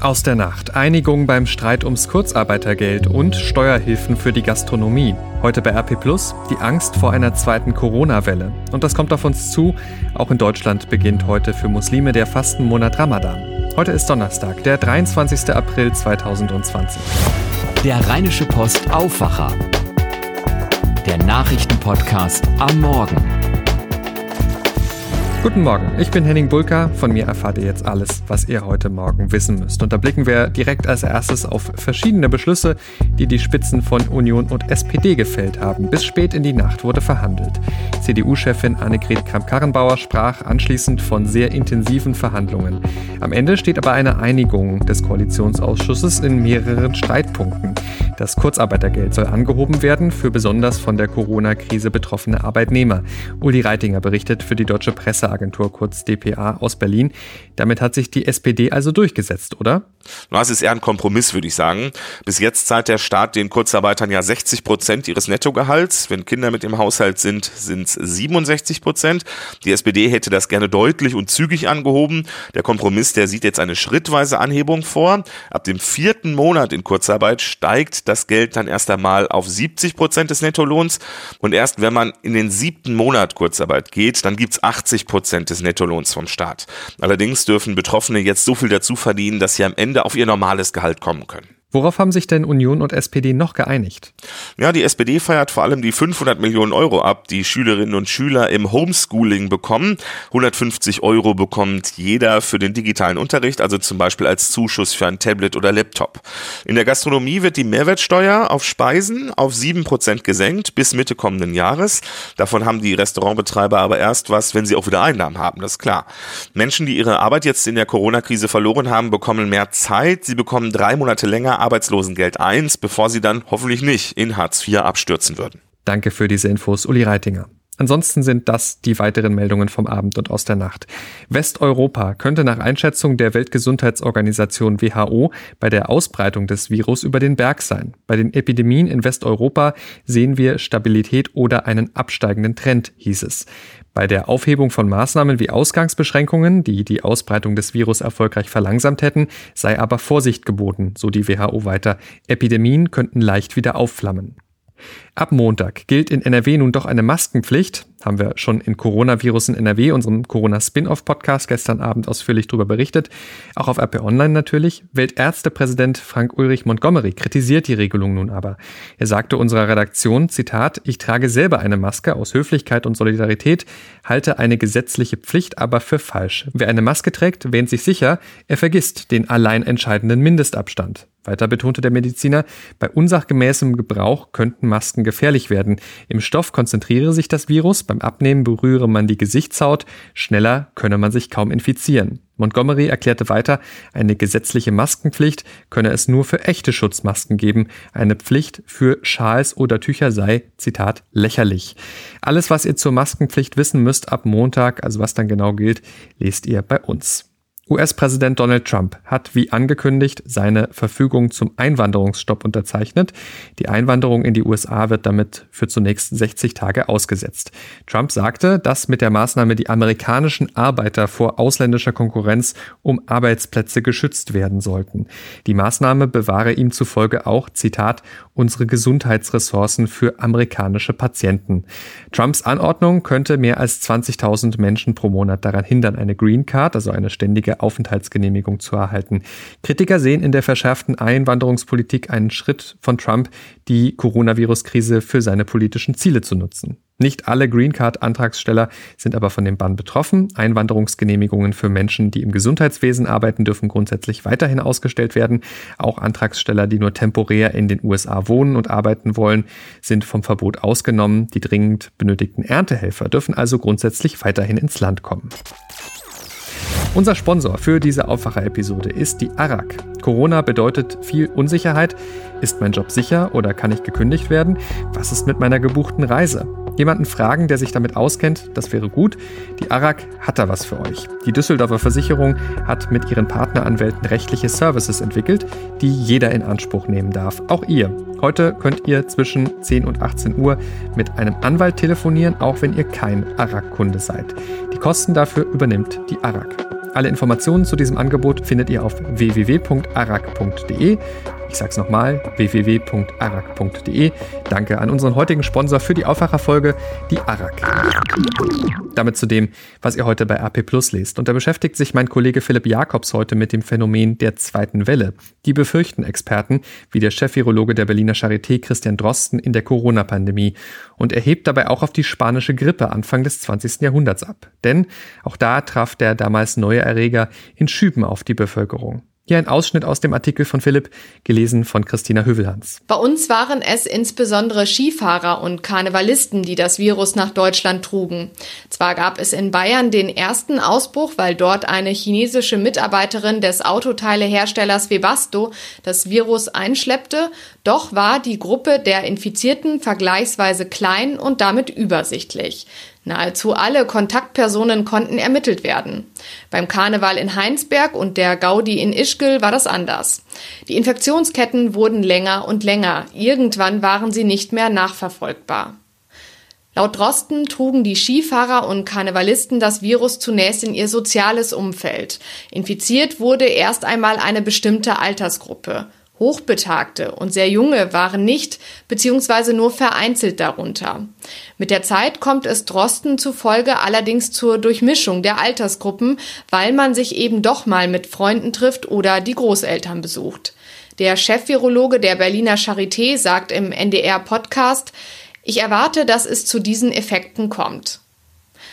Aus der Nacht. Einigung beim Streit ums Kurzarbeitergeld und Steuerhilfen für die Gastronomie. Heute bei RP Plus die Angst vor einer zweiten Corona-Welle. Und das kommt auf uns zu. Auch in Deutschland beginnt heute für Muslime der Fastenmonat Ramadan. Heute ist Donnerstag, der 23. April 2020. Der Rheinische Post Aufwacher. Der Nachrichtenpodcast am Morgen. Guten Morgen, ich bin Henning Bulka. Von mir erfahrt ihr jetzt alles, was ihr heute Morgen wissen müsst. Und da blicken wir direkt als erstes auf verschiedene Beschlüsse, die die Spitzen von Union und SPD gefällt haben. Bis spät in die Nacht wurde verhandelt. CDU-Chefin Annegret Kramp-Karrenbauer sprach anschließend von sehr intensiven Verhandlungen. Am Ende steht aber eine Einigung des Koalitionsausschusses in mehreren Streitpunkten. Das Kurzarbeitergeld soll angehoben werden für besonders von der Corona-Krise betroffene Arbeitnehmer. Uli Reitinger berichtet für die Deutsche Presseagentur kurz DPA aus Berlin. Damit hat sich die SPD also durchgesetzt, oder? Na, es ist eher ein Kompromiss, würde ich sagen. Bis jetzt zahlt der Staat den Kurzarbeitern ja 60 Prozent ihres Nettogehalts. Wenn Kinder mit im Haushalt sind, sind es 67 Prozent. Die SPD hätte das gerne deutlich und zügig angehoben. Der Kompromiss, der sieht jetzt eine schrittweise Anhebung vor. Ab dem vierten Monat in Kurzarbeit steigt das Geld dann erst einmal auf 70 Prozent des Nettolohns. Und erst wenn man in den siebten Monat Kurzarbeit geht, dann gibt's 80 Prozent des Nettolohns vom Staat. Allerdings dürfen Betroffene jetzt so viel dazu verdienen, dass sie am Ende auf ihr normales Gehalt kommen können. Worauf haben sich denn Union und SPD noch geeinigt? Ja, die SPD feiert vor allem die 500 Millionen Euro ab, die Schülerinnen und Schüler im Homeschooling bekommen. 150 Euro bekommt jeder für den digitalen Unterricht, also zum Beispiel als Zuschuss für ein Tablet oder Laptop. In der Gastronomie wird die Mehrwertsteuer auf Speisen auf 7% gesenkt bis Mitte kommenden Jahres. Davon haben die Restaurantbetreiber aber erst was, wenn sie auch wieder Einnahmen haben, das ist klar. Menschen, die ihre Arbeit jetzt in der Corona-Krise verloren haben, bekommen mehr Zeit. Sie bekommen drei Monate länger Arbeitslosengeld 1, bevor sie dann hoffentlich nicht in Hartz IV abstürzen würden. Danke für diese Infos, Uli Reitinger. Ansonsten sind das die weiteren Meldungen vom Abend und aus der Nacht. Westeuropa könnte nach Einschätzung der Weltgesundheitsorganisation WHO bei der Ausbreitung des Virus über den Berg sein. Bei den Epidemien in Westeuropa sehen wir Stabilität oder einen absteigenden Trend, hieß es. Bei der Aufhebung von Maßnahmen wie Ausgangsbeschränkungen, die die Ausbreitung des Virus erfolgreich verlangsamt hätten, sei aber Vorsicht geboten, so die WHO weiter. Epidemien könnten leicht wieder aufflammen. Ab Montag gilt in NRW nun doch eine Maskenpflicht. Haben wir schon in Coronavirus in NRW, unserem Corona-Spin-Off-Podcast, gestern Abend ausführlich darüber berichtet. Auch auf RP Online natürlich. Weltärztepräsident Frank Ulrich Montgomery kritisiert die Regelung nun aber. Er sagte unserer Redaktion, Zitat, ich trage selber eine Maske aus Höflichkeit und Solidarität, halte eine gesetzliche Pflicht aber für falsch. Wer eine Maske trägt, wähnt sich sicher, er vergisst den allein entscheidenden Mindestabstand. Weiter betonte der Mediziner, bei unsachgemäßem Gebrauch könnten Masken gefährlich werden. Im Stoff konzentriere sich das Virus, beim Abnehmen berühre man die Gesichtshaut, schneller könne man sich kaum infizieren. Montgomery erklärte weiter, eine gesetzliche Maskenpflicht könne es nur für echte Schutzmasken geben. Eine Pflicht für Schals oder Tücher sei, Zitat, lächerlich. Alles, was ihr zur Maskenpflicht wissen müsst ab Montag, also was dann genau gilt, lest ihr bei uns. US-Präsident Donald Trump hat wie angekündigt seine Verfügung zum Einwanderungsstopp unterzeichnet. Die Einwanderung in die USA wird damit für zunächst 60 Tage ausgesetzt. Trump sagte, dass mit der Maßnahme die amerikanischen Arbeiter vor ausländischer Konkurrenz um Arbeitsplätze geschützt werden sollten. Die Maßnahme bewahre ihm zufolge auch, Zitat, unsere Gesundheitsressourcen für amerikanische Patienten. Trumps Anordnung könnte mehr als 20.000 Menschen pro Monat daran hindern, eine Green Card, also eine ständige Aufenthaltsgenehmigung zu erhalten. Kritiker sehen in der verschärften Einwanderungspolitik einen Schritt von Trump, die Coronavirus-Krise für seine politischen Ziele zu nutzen. Nicht alle Green Card-Antragsteller sind aber von dem Bann betroffen. Einwanderungsgenehmigungen für Menschen, die im Gesundheitswesen arbeiten, dürfen grundsätzlich weiterhin ausgestellt werden. Auch Antragsteller, die nur temporär in den USA wohnen und arbeiten wollen, sind vom Verbot ausgenommen. Die dringend benötigten Erntehelfer dürfen also grundsätzlich weiterhin ins Land kommen. Unser Sponsor für diese Aufwacher-Episode ist die ARAG. Corona bedeutet viel Unsicherheit. Ist mein Job sicher oder kann ich gekündigt werden? Was ist mit meiner gebuchten Reise? Jemanden fragen, der sich damit auskennt, das wäre gut. Die ARAG hat da was für euch. Die Düsseldorfer Versicherung hat mit ihren Partneranwälten rechtliche Services entwickelt, die jeder in Anspruch nehmen darf. Auch ihr. Heute könnt ihr zwischen 10 und 18 Uhr mit einem Anwalt telefonieren, auch wenn ihr kein ARAG-Kunde seid. Die Kosten dafür übernimmt die ARAG. Alle Informationen zu diesem Angebot findet ihr auf www.arak.de. Ich sag's nochmal, www.arak.de. Danke an unseren heutigen Sponsor für die Aufwacherfolge, die Arak. Damit zu dem, was ihr heute bei RP Plus lest. Und da beschäftigt sich mein Kollege Philipp Jakobs heute mit dem Phänomen der zweiten Welle. Die befürchten Experten, wie der Chefvirologe der Berliner Charité Christian Drosten in der Corona-Pandemie und erhebt dabei auch auf die spanische Grippe Anfang des 20. Jahrhunderts ab. Denn auch da traf der damals neue Erreger in Schüben auf die Bevölkerung. Hier ein Ausschnitt aus dem Artikel von Philipp, gelesen von Christina Hövelhans. Bei uns waren es insbesondere Skifahrer und Karnevalisten, die das Virus nach Deutschland trugen. Zwar gab es in Bayern den ersten Ausbruch, weil dort eine chinesische Mitarbeiterin des Autoteileherstellers Webasto das Virus einschleppte, doch war die Gruppe der Infizierten vergleichsweise klein und damit übersichtlich. Nahezu alle Kontaktpersonen konnten ermittelt werden. Beim Karneval in Heinsberg und der Gaudi in Ischgl war das anders. Die Infektionsketten wurden länger und länger. Irgendwann waren sie nicht mehr nachverfolgbar. Laut Drosten trugen die Skifahrer und Karnevalisten das Virus zunächst in ihr soziales Umfeld. Infiziert wurde erst einmal eine bestimmte Altersgruppe. Hochbetagte und sehr junge waren nicht bzw. nur vereinzelt darunter. Mit der Zeit kommt es Drosten zufolge allerdings zur Durchmischung der Altersgruppen, weil man sich eben doch mal mit Freunden trifft oder die Großeltern besucht. Der Chefvirologe der Berliner Charité sagt im NDR Podcast, ich erwarte, dass es zu diesen Effekten kommt.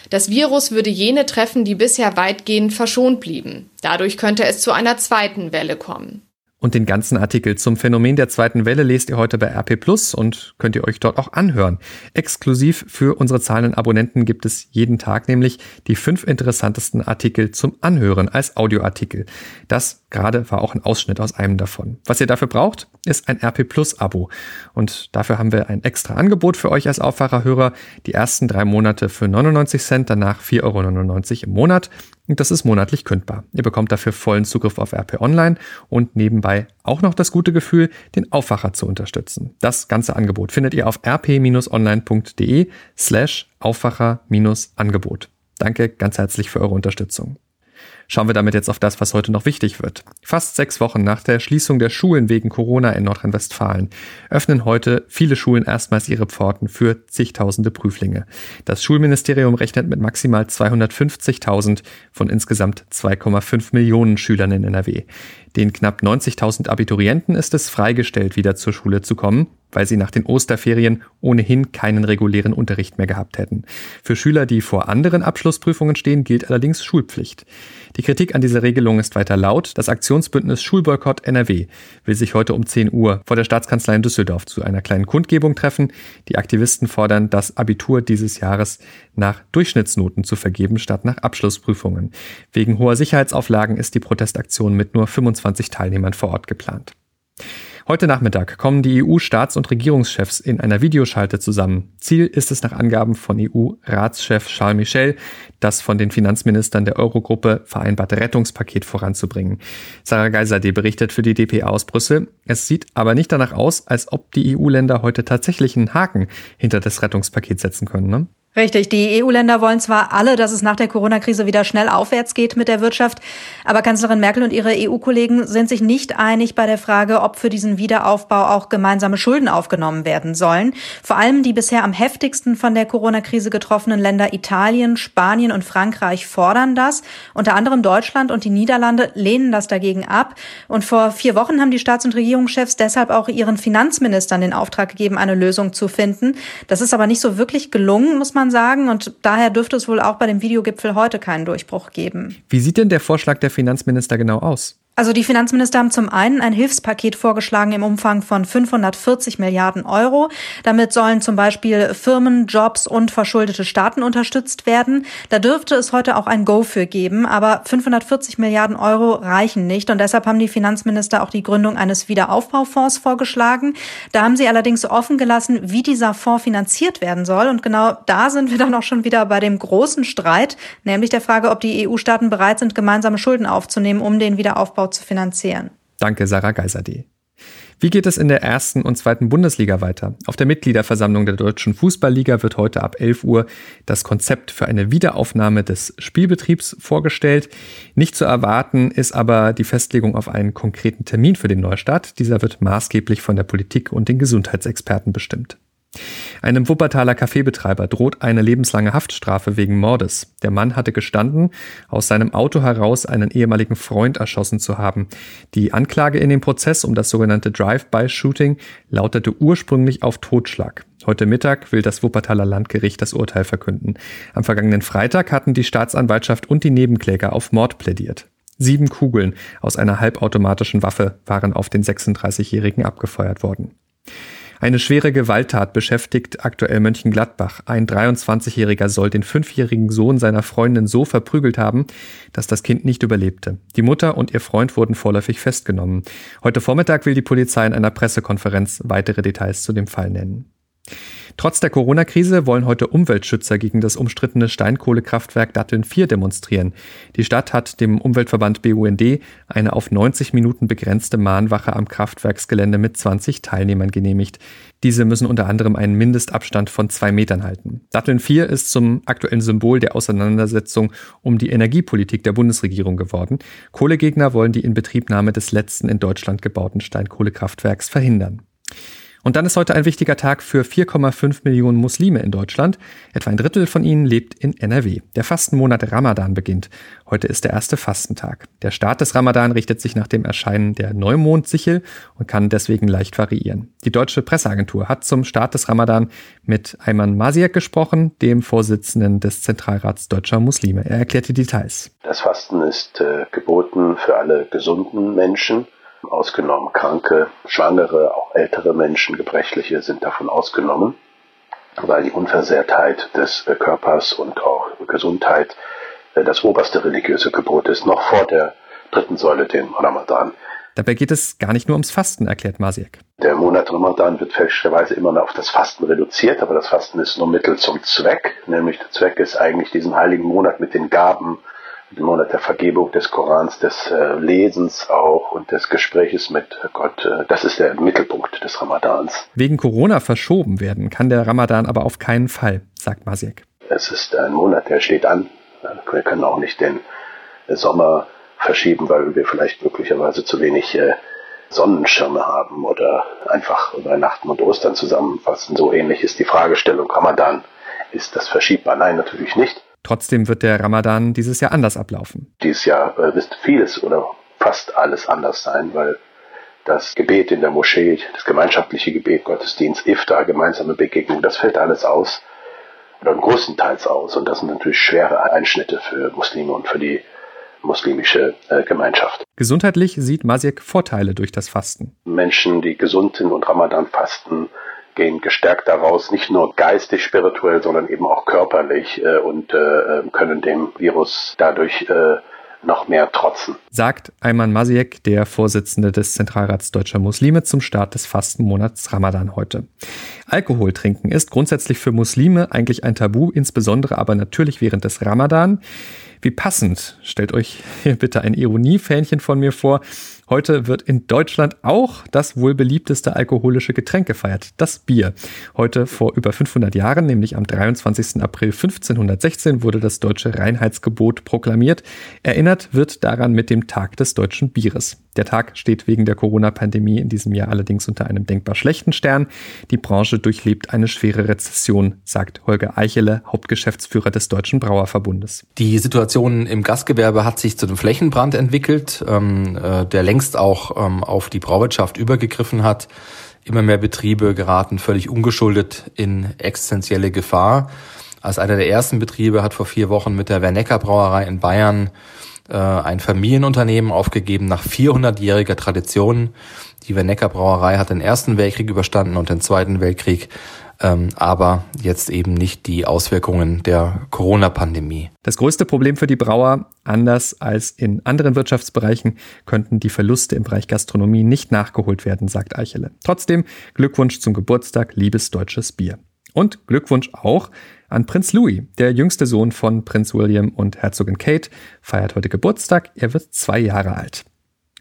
Das Virus würde jene treffen, die bisher weitgehend verschont blieben. Dadurch könnte es zu einer zweiten Welle kommen. Und den ganzen Artikel zum Phänomen der zweiten Welle lest ihr heute bei RP Plus und könnt ihr euch dort auch anhören. Exklusiv für unsere zahlenden Abonnenten gibt es jeden Tag nämlich die fünf interessantesten Artikel zum Anhören als Audioartikel. Das gerade war auch ein Ausschnitt aus einem davon. Was ihr dafür braucht, ist ein RP Plus Abo. Und dafür haben wir ein extra Angebot für euch als Aufwacherhörer. Die ersten drei Monate für 99 Cent, danach 4,99 Euro im Monat. Und das ist monatlich kündbar. Ihr bekommt dafür vollen Zugriff auf RP Online und nebenbei auch noch das gute Gefühl, den Aufwacher zu unterstützen. Das ganze Angebot findet ihr auf rp-online.de slash Aufwacher-Angebot. Danke ganz herzlich für eure Unterstützung. Schauen wir damit jetzt auf das, was heute noch wichtig wird. Fast sechs Wochen nach der Schließung der Schulen wegen Corona in Nordrhein-Westfalen öffnen heute viele Schulen erstmals ihre Pforten für zigtausende Prüflinge. Das Schulministerium rechnet mit maximal 250.000 von insgesamt 2,5 Millionen Schülern in NRW. Den knapp 90.000 Abiturienten ist es freigestellt, wieder zur Schule zu kommen, weil sie nach den Osterferien ohnehin keinen regulären Unterricht mehr gehabt hätten. Für Schüler, die vor anderen Abschlussprüfungen stehen, gilt allerdings Schulpflicht. Die Kritik an dieser Regelung ist weiter laut. Das Aktionsbündnis Schulboykott NRW will sich heute um 10 Uhr vor der Staatskanzlei in Düsseldorf zu einer kleinen Kundgebung treffen. Die Aktivisten fordern, das Abitur dieses Jahres nach Durchschnittsnoten zu vergeben statt nach Abschlussprüfungen. Wegen hoher Sicherheitsauflagen ist die Protestaktion mit nur 25 Teilnehmern vor Ort geplant. Heute Nachmittag kommen die EU-Staats- und Regierungschefs in einer Videoschalte zusammen. Ziel ist es nach Angaben von EU-Ratschef Charles Michel, das von den Finanzministern der Eurogruppe vereinbarte Rettungspaket voranzubringen. Sarah Geiserde berichtet für die DPA aus Brüssel. Es sieht aber nicht danach aus, als ob die EU-Länder heute tatsächlich einen Haken hinter das Rettungspaket setzen können. Ne? Richtig, die EU-Länder wollen zwar alle, dass es nach der Corona-Krise wieder schnell aufwärts geht mit der Wirtschaft, aber Kanzlerin Merkel und ihre EU-Kollegen sind sich nicht einig bei der Frage, ob für diesen Wiederaufbau auch gemeinsame Schulden aufgenommen werden sollen. Vor allem die bisher am heftigsten von der Corona-Krise getroffenen Länder Italien, Spanien und Frankreich fordern das. Unter anderem Deutschland und die Niederlande lehnen das dagegen ab. Und vor vier Wochen haben die Staats- und Regierungschefs deshalb auch ihren Finanzministern den Auftrag gegeben, eine Lösung zu finden. Das ist aber nicht so wirklich gelungen, muss man man sagen. Und daher dürfte es wohl auch bei dem Videogipfel heute keinen Durchbruch geben. Wie sieht denn der Vorschlag der Finanzminister genau aus? Also die Finanzminister haben zum einen ein Hilfspaket vorgeschlagen im Umfang von 540 Milliarden Euro. Damit sollen zum Beispiel Firmen, Jobs und verschuldete Staaten unterstützt werden. Da dürfte es heute auch ein Go für geben, aber 540 Milliarden Euro reichen nicht und deshalb haben die Finanzminister auch die Gründung eines Wiederaufbaufonds vorgeschlagen. Da haben sie allerdings offen gelassen, wie dieser Fonds finanziert werden soll und genau da sind wir dann auch schon wieder bei dem großen Streit, nämlich der Frage, ob die EU-Staaten bereit sind, gemeinsame Schulden aufzunehmen, um den Wiederaufbau zu finanzieren. Danke, Sarah Geiserde. Wie geht es in der ersten und zweiten Bundesliga weiter? Auf der Mitgliederversammlung der Deutschen Fußballliga wird heute ab 11 Uhr das Konzept für eine Wiederaufnahme des Spielbetriebs vorgestellt. Nicht zu erwarten ist aber die Festlegung auf einen konkreten Termin für den Neustart. Dieser wird maßgeblich von der Politik und den Gesundheitsexperten bestimmt. Einem Wuppertaler Kaffeebetreiber droht eine lebenslange Haftstrafe wegen Mordes. Der Mann hatte gestanden, aus seinem Auto heraus einen ehemaligen Freund erschossen zu haben. Die Anklage in dem Prozess um das sogenannte Drive-by-Shooting lautete ursprünglich auf Totschlag. Heute Mittag will das Wuppertaler Landgericht das Urteil verkünden. Am vergangenen Freitag hatten die Staatsanwaltschaft und die Nebenkläger auf Mord plädiert. Sieben Kugeln aus einer halbautomatischen Waffe waren auf den 36-Jährigen abgefeuert worden. Eine schwere Gewalttat beschäftigt aktuell Mönchengladbach. Ein 23-Jähriger soll den fünfjährigen Sohn seiner Freundin so verprügelt haben, dass das Kind nicht überlebte. Die Mutter und ihr Freund wurden vorläufig festgenommen. Heute Vormittag will die Polizei in einer Pressekonferenz weitere Details zu dem Fall nennen. Trotz der Corona-Krise wollen heute Umweltschützer gegen das umstrittene Steinkohlekraftwerk Datteln 4 demonstrieren. Die Stadt hat dem Umweltverband BUND eine auf 90 Minuten begrenzte Mahnwache am Kraftwerksgelände mit 20 Teilnehmern genehmigt. Diese müssen unter anderem einen Mindestabstand von zwei Metern halten. Datteln 4 ist zum aktuellen Symbol der Auseinandersetzung um die Energiepolitik der Bundesregierung geworden. Kohlegegner wollen die Inbetriebnahme des letzten in Deutschland gebauten Steinkohlekraftwerks verhindern. Und dann ist heute ein wichtiger Tag für 4,5 Millionen Muslime in Deutschland. Etwa ein Drittel von ihnen lebt in NRW. Der Fastenmonat Ramadan beginnt. Heute ist der erste Fastentag. Der Start des Ramadan richtet sich nach dem Erscheinen der Neumondsichel und kann deswegen leicht variieren. Die deutsche Presseagentur hat zum Start des Ramadan mit Ayman Masiak gesprochen, dem Vorsitzenden des Zentralrats deutscher Muslime. Er erklärt die Details. Das Fasten ist äh, geboten für alle gesunden Menschen ausgenommen Kranke, Schwangere, auch ältere Menschen, Gebrechliche sind davon ausgenommen, weil die Unversehrtheit des äh, Körpers und auch Gesundheit äh, das oberste religiöse Gebot ist, noch vor der dritten Säule, dem Ramadan. Dabei geht es gar nicht nur ums Fasten, erklärt Masiek. Der Monat Ramadan wird fälschlicherweise immer noch auf das Fasten reduziert, aber das Fasten ist nur Mittel zum Zweck. Nämlich der Zweck ist eigentlich diesen heiligen Monat mit den Gaben Monat der Vergebung des Korans, des äh, Lesens auch und des Gespräches mit Gott. Äh, das ist der Mittelpunkt des Ramadans. Wegen Corona verschoben werden kann der Ramadan aber auf keinen Fall, sagt Masiek. Es ist ein Monat, der steht an. Wir können auch nicht den Sommer verschieben, weil wir vielleicht möglicherweise zu wenig äh, Sonnenschirme haben oder einfach Weihnachten und Ostern zusammenfassen. So ähnlich ist die Fragestellung Ramadan. Ist das verschiebbar? Nein, natürlich nicht. Trotzdem wird der Ramadan dieses Jahr anders ablaufen. Dieses Jahr äh, wird vieles oder fast alles anders sein, weil das Gebet in der Moschee, das gemeinschaftliche Gebet, Gottesdienst, Iftar, gemeinsame Begegnung, das fällt alles aus oder größtenteils aus. Und das sind natürlich schwere Einschnitte für Muslime und für die muslimische äh, Gemeinschaft. Gesundheitlich sieht Masiek Vorteile durch das Fasten. Menschen, die gesund sind und Ramadan fasten, gehen gestärkt daraus, nicht nur geistig, spirituell, sondern eben auch körperlich äh, und äh, können dem Virus dadurch äh, noch mehr trotzen. Sagt Ayman Masiek, der Vorsitzende des Zentralrats deutscher Muslime zum Start des Fastenmonats Ramadan heute. Alkohol trinken ist grundsätzlich für Muslime eigentlich ein Tabu, insbesondere aber natürlich während des Ramadan. Wie passend, stellt euch hier bitte ein Ironiefähnchen von mir vor, Heute wird in Deutschland auch das wohl beliebteste alkoholische Getränk gefeiert, das Bier. Heute vor über 500 Jahren, nämlich am 23. April 1516, wurde das deutsche Reinheitsgebot proklamiert. Erinnert wird daran mit dem Tag des deutschen Bieres. Der Tag steht wegen der Corona-Pandemie in diesem Jahr allerdings unter einem denkbar schlechten Stern. Die Branche durchlebt eine schwere Rezession, sagt Holger Eichele, Hauptgeschäftsführer des Deutschen Brauerverbundes. Die Situation im Gastgewerbe hat sich zu einem Flächenbrand entwickelt. Ähm, äh, der längst auch ähm, auf die Brauwirtschaft übergegriffen hat. Immer mehr Betriebe geraten völlig ungeschuldet in existenzielle Gefahr. Als einer der ersten Betriebe hat vor vier Wochen mit der Wernecker Brauerei in Bayern äh, ein Familienunternehmen aufgegeben nach 400-jähriger Tradition. Die Wernecker Brauerei hat den Ersten Weltkrieg überstanden und den Zweiten Weltkrieg ähm, aber jetzt eben nicht die Auswirkungen der Corona-Pandemie. Das größte Problem für die Brauer, anders als in anderen Wirtschaftsbereichen, könnten die Verluste im Bereich Gastronomie nicht nachgeholt werden, sagt Eichele. Trotzdem Glückwunsch zum Geburtstag, liebes deutsches Bier. Und Glückwunsch auch an Prinz Louis. Der jüngste Sohn von Prinz William und Herzogin Kate feiert heute Geburtstag. Er wird zwei Jahre alt.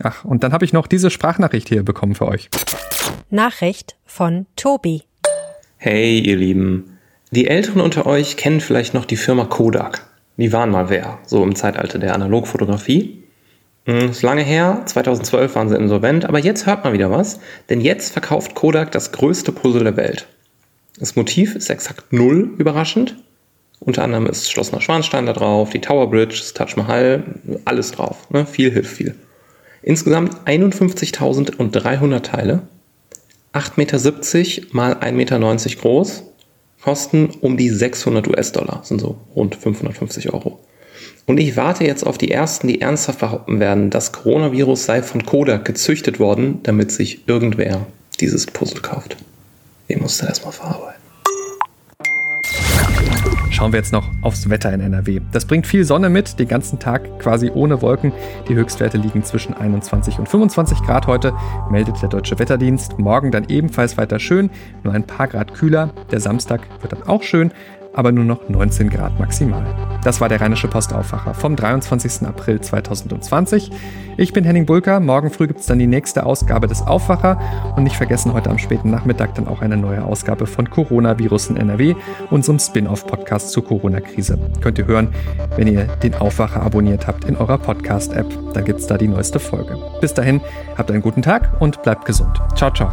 Ach, und dann habe ich noch diese Sprachnachricht hier bekommen für euch. Nachricht von Tobi. Hey, ihr Lieben. Die Älteren unter euch kennen vielleicht noch die Firma Kodak. Die waren mal wer, so im Zeitalter der Analogfotografie. Hm, ist lange her, 2012 waren sie insolvent, aber jetzt hört man wieder was, denn jetzt verkauft Kodak das größte Puzzle der Welt. Das Motiv ist exakt null überraschend. Unter anderem ist Schloss Neuschwanstein da drauf, die Tower Bridge, das Taj Mahal, alles drauf. Ne? Viel hilft viel. Insgesamt 51.300 Teile, 8,70 Meter mal 1,90 Meter groß, kosten um die 600 US-Dollar, sind so rund 550 Euro. Und ich warte jetzt auf die ersten, die ernsthaft behaupten werden, das Coronavirus sei von Kodak gezüchtet worden, damit sich irgendwer dieses Puzzle kauft. Ich muss da erstmal verarbeiten. Schauen wir jetzt noch aufs Wetter in NRW. Das bringt viel Sonne mit, den ganzen Tag quasi ohne Wolken. Die Höchstwerte liegen zwischen 21 und 25 Grad heute, meldet der Deutsche Wetterdienst. Morgen dann ebenfalls weiter schön, nur ein paar Grad kühler. Der Samstag wird dann auch schön, aber nur noch 19 Grad maximal. Das war der Rheinische Postaufwacher vom 23. April 2020. Ich bin Henning Bulker. Morgen früh gibt es dann die nächste Ausgabe des Aufwacher. Und nicht vergessen, heute am späten Nachmittag dann auch eine neue Ausgabe von Coronavirus in NRW, unserem Spin-off-Podcast zur Corona-Krise. Könnt ihr hören, wenn ihr den Aufwacher abonniert habt in eurer Podcast-App. Dann gibt es da die neueste Folge. Bis dahin, habt einen guten Tag und bleibt gesund. Ciao, ciao.